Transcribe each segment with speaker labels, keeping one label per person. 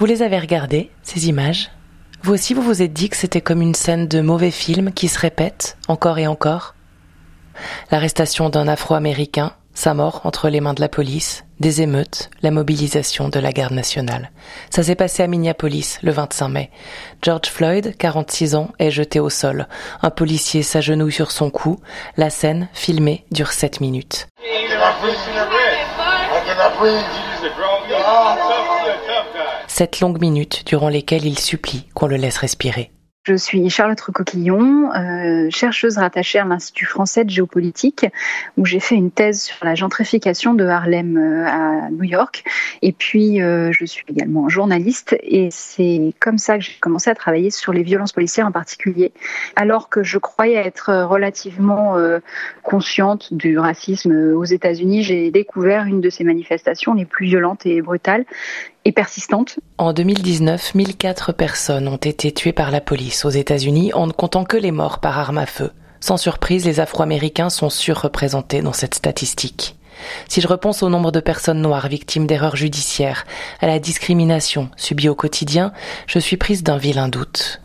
Speaker 1: Vous les avez regardées, ces images? Vous aussi, vous vous êtes dit que c'était comme une scène de mauvais film qui se répète encore et encore? L'arrestation d'un Afro-Américain, sa mort entre les mains de la police, des émeutes, la mobilisation de la garde nationale. Ça s'est passé à Minneapolis le 25 mai. George Floyd, 46 ans, est jeté au sol. Un policier s'agenouille sur son cou. La scène, filmée, dure 7 minutes. Sept longues minutes durant lesquelles il supplie qu'on le laisse respirer.
Speaker 2: Je suis Charlotte Recoquillon, euh, chercheuse rattachée à l'Institut français de géopolitique, où j'ai fait une thèse sur la gentrification de Harlem euh, à New York. Et puis, euh, je suis également journaliste, et c'est comme ça que j'ai commencé à travailler sur les violences policières en particulier, alors que je croyais être relativement consciente du racisme aux États-Unis. J'ai découvert une de ces manifestations les plus violentes et brutales, et persistante.
Speaker 1: En 2019, 1004 personnes ont été tuées par la police aux États-Unis en ne comptant que les morts par arme à feu. Sans surprise, les Afro-Américains sont surreprésentés dans cette statistique. Si je repense au nombre de personnes noires victimes d'erreurs judiciaires, à la discrimination subie au quotidien, je suis prise d'un vilain doute.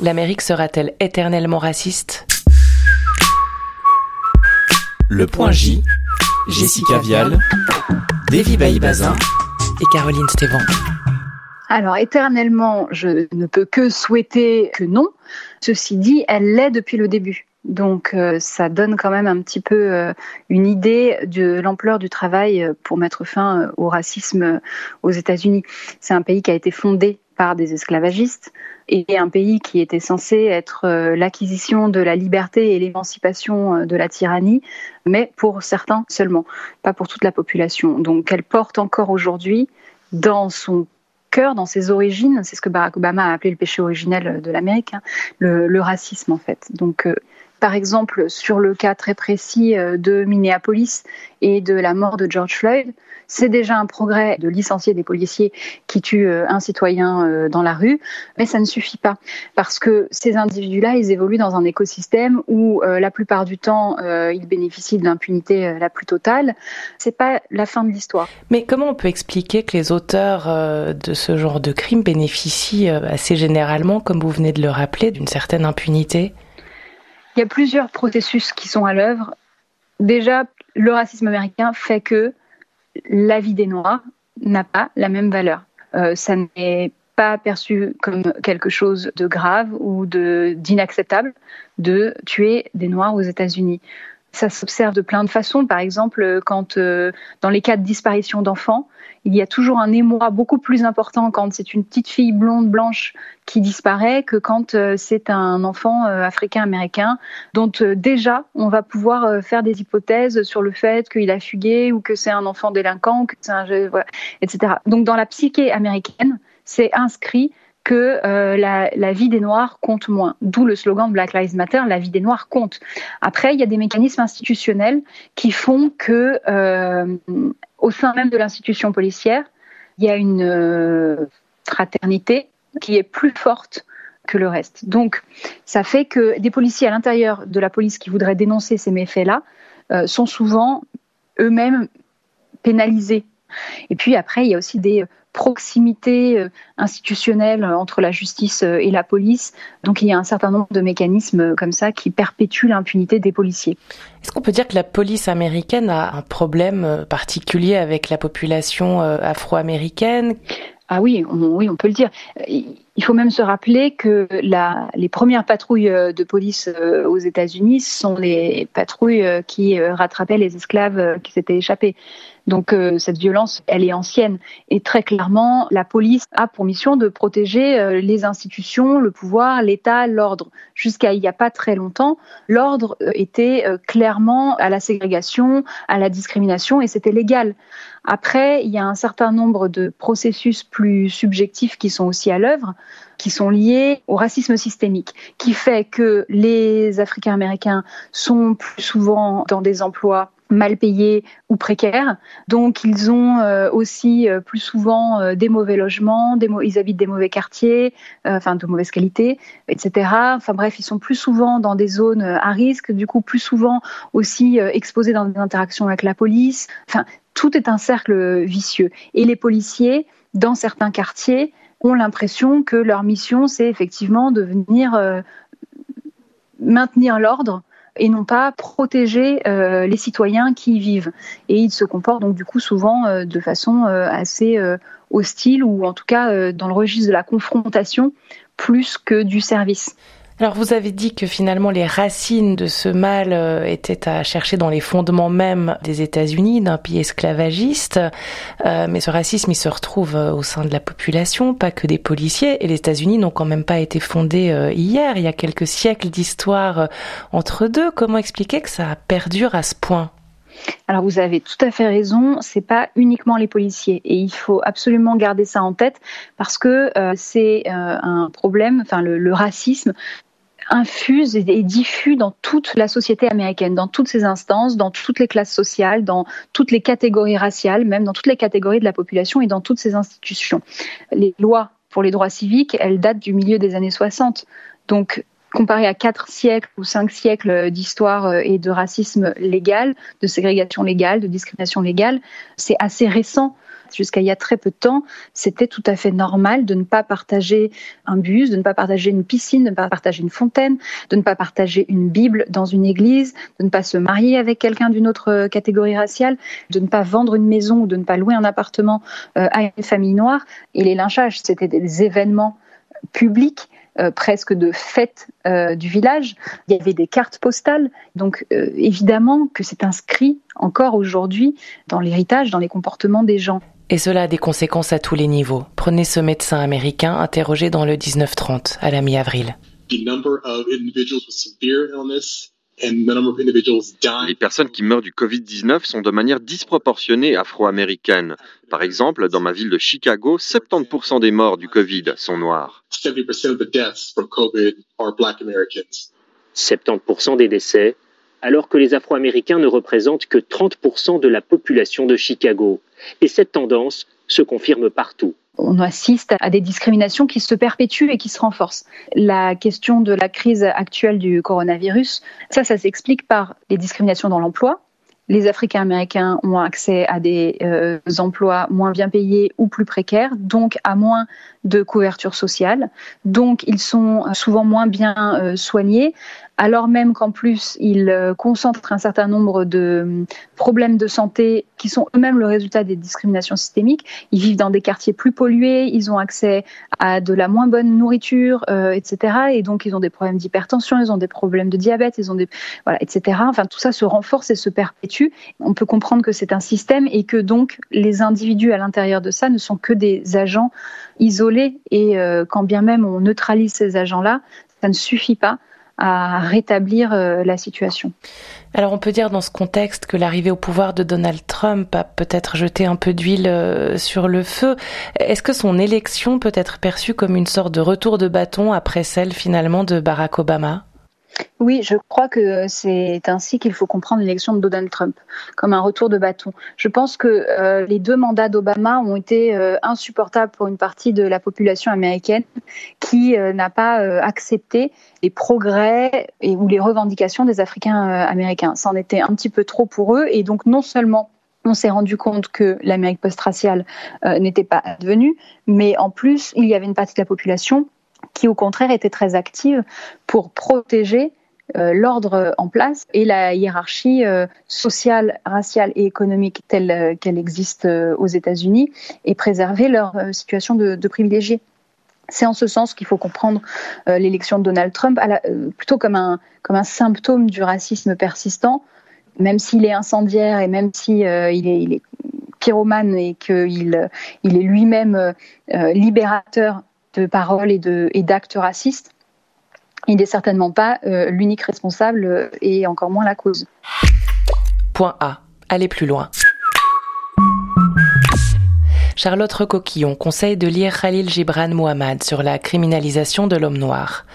Speaker 1: L'Amérique sera-t-elle éternellement raciste?
Speaker 3: Le point J, Jessica Vial, Davy Baïbazin
Speaker 1: et Caroline Stévan.
Speaker 2: Alors, éternellement, je ne peux que souhaiter que non. Ceci dit, elle l'est depuis le début. Donc euh, ça donne quand même un petit peu euh, une idée de l'ampleur du travail euh, pour mettre fin au racisme aux États-Unis. C'est un pays qui a été fondé par des esclavagistes et un pays qui était censé être l'acquisition de la liberté et l'émancipation de la tyrannie, mais pour certains seulement, pas pour toute la population. Donc elle porte encore aujourd'hui dans son cœur, dans ses origines, c'est ce que Barack Obama a appelé le péché originel de l'Amérique, hein, le, racisme en fait. Donc par exemple, sur le cas très précis euh, de Minneapolis et de la mort de George Floyd, c'est déjà un progrès de licencier des policiers qui tuent euh, un citoyen euh, dans la rue, mais ça ne suffit pas parce que ces individus-là, ils évoluent dans un écosystème où la plupart du temps, ils bénéficient de l'impunité la plus totale. C'est pas la fin de l'histoire.
Speaker 1: Mais comment on peut expliquer que les auteurs de ce genre de crimes bénéficient assez généralement, comme vous venez de le rappeler, d'une certaine impunité?
Speaker 2: Il y a plusieurs processus qui sont à l'œuvre. Déjà, le racisme américain fait que la vie des Noirs n'a pas la même valeur. Euh, ça n'est pas perçu comme quelque chose de grave ou d'inacceptable de tuer des Noirs aux États-Unis. Ça s'observe de plein de façons. Par exemple, quand euh, dans les cas de disparition d'enfants, il y a toujours un émoi beaucoup plus important quand c'est une petite fille blonde blanche qui disparaît que quand euh, c'est un enfant euh, africain-américain dont déjà on va pouvoir faire des hypothèses sur le fait qu'il a fugué ou que c'est un enfant délinquant, que c'est un, etc. Donc dans la psyché américaine, c'est inscrit que euh, la, vie des Noirs compte moins. D'où le slogan Black Lives Matter, la vie des Noirs compte. Après, il y a des mécanismes institutionnels qui font que, euh, au sein même de l'institution policière, il y a une euh, fraternité qui est plus forte que le reste. Donc, ça fait que des policiers à l'intérieur de la police qui voudraient dénoncer ces méfaits-là sont souvent eux-mêmes pénalisés. Et puis après, il y a aussi des proximité euh, institutionnelle entre la justice euh, et la police. Donc il y a un certain nombre de mécanismes euh, comme ça qui perpétuent l'impunité des policiers.
Speaker 1: Est-ce qu'on peut dire que la police américaine a un problème particulier avec la population afro-américaine?
Speaker 2: Ah oui, on, oui, on peut le dire. Il faut même se rappeler que les premières patrouilles de police aux États-Unis sont les patrouilles qui rattrapaient les esclaves qui s'étaient échappés. Donc euh, cette violence, elle est ancienne. Et très clairement, la police a pour mission de protéger euh, les institutions, le pouvoir, l'État, l'ordre. Jusqu'à il n'y a pas très longtemps, l'ordre euh, était clairement à la ségrégation, à la discrimination, et c'était légal. Après, il y a un certain nombre de processus plus subjectifs qui sont aussi à l'œuvre, qui sont liés au racisme systémique, qui fait que les Africains-Américains sont plus souvent dans des emplois mal payés ou précaires. Donc ils ont euh, aussi euh, plus souvent euh, des mauvais logements, ils habitent des mauvais quartiers, enfin de mauvaise qualité, etc. Enfin bref, ils sont plus souvent dans des zones à risque, du coup plus souvent aussi exposés dans des interactions avec la police. Enfin, tout est un cercle vicieux. Et les policiers dans certains quartiers, ont l'impression que leur mission, c'est effectivement de venir euh, maintenir l'ordre et non pas protéger euh, les citoyens qui y vivent. Et ils se comportent donc du coup souvent euh, de façon assez hostile ou en tout cas dans le registre de la confrontation plus que du service.
Speaker 1: Alors vous avez dit que finalement les racines de ce mal euh, étaient à chercher dans les fondements même des États-Unis, d'un pays esclavagiste, euh, mais ce racisme il se retrouve euh, au sein de la population, pas que des policiers, et les États-Unis n'ont quand même pas été fondés hier, il y a quelques siècles d'histoire entre deux. Comment expliquer que ça perdure à ce point?
Speaker 2: Alors vous avez tout à fait raison, c'est pas uniquement les policiers et il faut absolument garder ça en tête parce que c'est un problème, enfin le racisme infuse et diffus dans toute la société américaine, dans toutes ses instances, dans toutes les classes sociales, dans toutes les catégories raciales, même dans toutes les catégories de la population et dans toutes ses institutions. Les lois pour les droits civiques, elles datent du milieu des années 60. Donc, comparé à quatre siècles ou cinq siècles d'histoire euh, et de racisme légal, de ségrégation légale, de discrimination légale, c'est assez récent jusqu'à il y a très peu de temps, c'était tout à fait normal de ne pas partager un bus, de ne pas partager une piscine, de ne pas partager une fontaine, de ne pas partager une Bible dans une église, de ne pas se marier avec quelqu'un d'une autre euh, catégorie raciale, de ne pas vendre une maison ou de ne pas louer un appartement euh, à une famille noire. Et les lynchages, c'était des événements publics euh, presque de fête du village. Il y avait des cartes postales. Donc évidemment que c'est inscrit encore aujourd'hui dans l'héritage, dans les comportements des gens.
Speaker 1: Et cela a des conséquences à tous les niveaux. Prenez ce médecin américain interrogé dans le 1930, à la mi-avril.
Speaker 4: Les personnes qui meurent du Covid-19 sont de manière disproportionnée afro-américaines. Par exemple, dans ma ville de Chicago, 70% des morts du Covid sont noirs.
Speaker 5: 70% des décès, alors que les Afro-Américains ne représentent que 30% de la population de Chicago. Et cette tendance se confirme partout.
Speaker 2: On assiste à des discriminations qui se perpétuent et qui se renforcent. La question de la crise actuelle du coronavirus, ça, ça s'explique par les discriminations dans l'emploi, les Africains américains ont accès à des euh, emplois moins bien payés ou plus précaires, donc à moins de couverture sociale, donc ils sont souvent moins bien euh, soignés, alors même qu'en plus ils euh, concentrent un certain nombre de euh, problèmes de santé qui sont eux-mêmes le résultat des discriminations systémiques. Ils vivent dans des quartiers plus pollués, ils ont accès à de la moins bonne nourriture, etc. Et donc ils ont des problèmes d'hypertension, ils ont des problèmes de diabète, ils ont des voilà, etc. Enfin tout ça se renforce et se perpétue. On peut comprendre que c'est un système et que donc les individus à l'intérieur de ça ne sont que des agents isolés et euh, quand bien même on neutralise ces agents-là, ça ne suffit pas à rétablir euh, la situation.
Speaker 1: Alors on peut dire dans ce contexte que l'arrivée au pouvoir de Donald Trump a peut-être jeté un peu d'huile euh, sur le feu. Est-ce que son élection peut être perçue comme une sorte de retour de bâton après celle finalement de Barack Obama?
Speaker 2: Oui, je crois que c'est ainsi qu'il faut comprendre l'élection de Donald Trump, comme un retour de bâton. Je pense que euh, les deux mandats d'Obama ont été euh, insupportables pour une partie de la population américaine qui euh, n'a pas accepté les progrès et, ou les revendications des Africains américains. C'en était un petit peu trop pour eux et donc non seulement on s'est rendu compte que l'Amérique post-raciale n'était pas advenue, mais en plus, il y avait une partie de la population qui au contraire était très active pour protéger euh, l'ordre en place et la hiérarchie euh, sociale, raciale et économique telle euh, qu'elle existe aux États-Unis et préserver leur situation de, de privilégiés. C'est en ce sens qu'il faut comprendre l'élection de Donald Trump plutôt comme un, comme un symptôme du racisme persistant, même s'il est incendiaire et même s'il il est, est pyromane et qu'il il est lui-même libérateur de paroles et d'actes racistes, il n'est certainement pas euh, l'unique responsable euh, et encore moins la cause.
Speaker 1: Point A. Aller plus loin. Charlotte Recoquillon conseille de lire Khalil Gibran Muhammad sur la criminalisation de l'homme noir,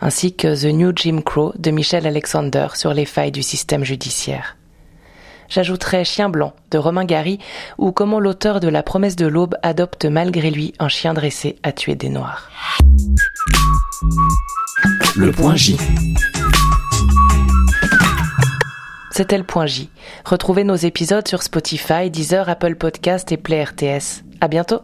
Speaker 1: ainsi que The New Jim Crow de Michel Alexander sur les failles du système judiciaire. J'ajouterai Chien blanc de Romain Gary ou comment l'auteur de La promesse de l'aube adopte malgré lui un chien dressé à tuer des noirs.
Speaker 3: Le point J.
Speaker 1: C'était le point J. Retrouvez nos épisodes sur Spotify, Deezer, Apple Podcast et Play RTS. À bientôt.